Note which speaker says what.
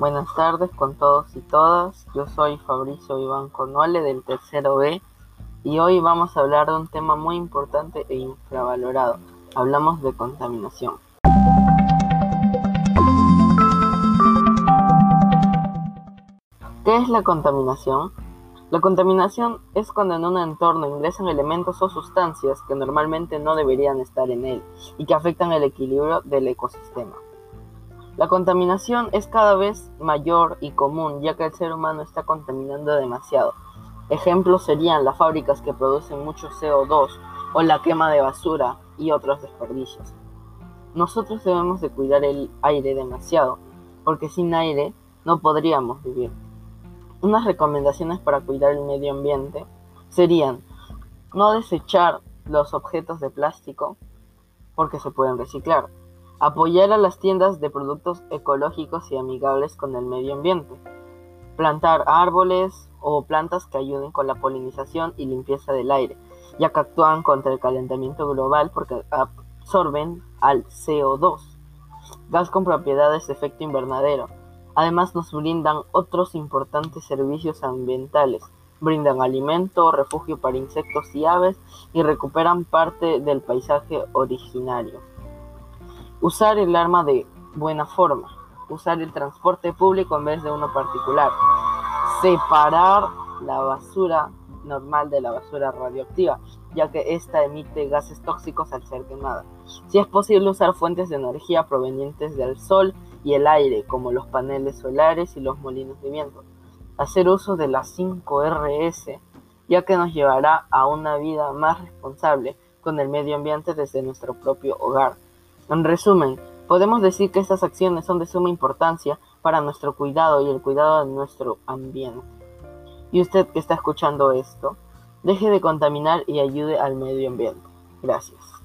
Speaker 1: Buenas tardes con todos y todas. Yo soy Fabricio Iván Conole del tercero B y hoy vamos a hablar de un tema muy importante e infravalorado. Hablamos de contaminación. ¿Qué es la contaminación? La contaminación es cuando en un entorno ingresan elementos o sustancias que normalmente no deberían estar en él y que afectan el equilibrio del ecosistema. La contaminación es cada vez mayor y común ya que el ser humano está contaminando demasiado. Ejemplos serían las fábricas que producen mucho CO2 o la quema de basura y otros desperdicios. Nosotros debemos de cuidar el aire demasiado porque sin aire no podríamos vivir. Unas recomendaciones para cuidar el medio ambiente serían no desechar los objetos de plástico porque se pueden reciclar Apoyar a las tiendas de productos ecológicos y amigables con el medio ambiente. Plantar árboles o plantas que ayuden con la polinización y limpieza del aire, ya que actúan contra el calentamiento global porque absorben al CO2, gas con propiedades de efecto invernadero. Además nos brindan otros importantes servicios ambientales. Brindan alimento, refugio para insectos y aves y recuperan parte del paisaje originario. Usar el arma de buena forma. Usar el transporte público en vez de uno particular. Separar la basura normal de la basura radioactiva, ya que ésta emite gases tóxicos al ser quemada. Si es posible usar fuentes de energía provenientes del sol y el aire, como los paneles solares y los molinos de viento. Hacer uso de las 5RS, ya que nos llevará a una vida más responsable con el medio ambiente desde nuestro propio hogar. En resumen, podemos decir que estas acciones son de suma importancia para nuestro cuidado y el cuidado de nuestro ambiente. Y usted que está escuchando esto, deje de contaminar y ayude al medio ambiente. Gracias.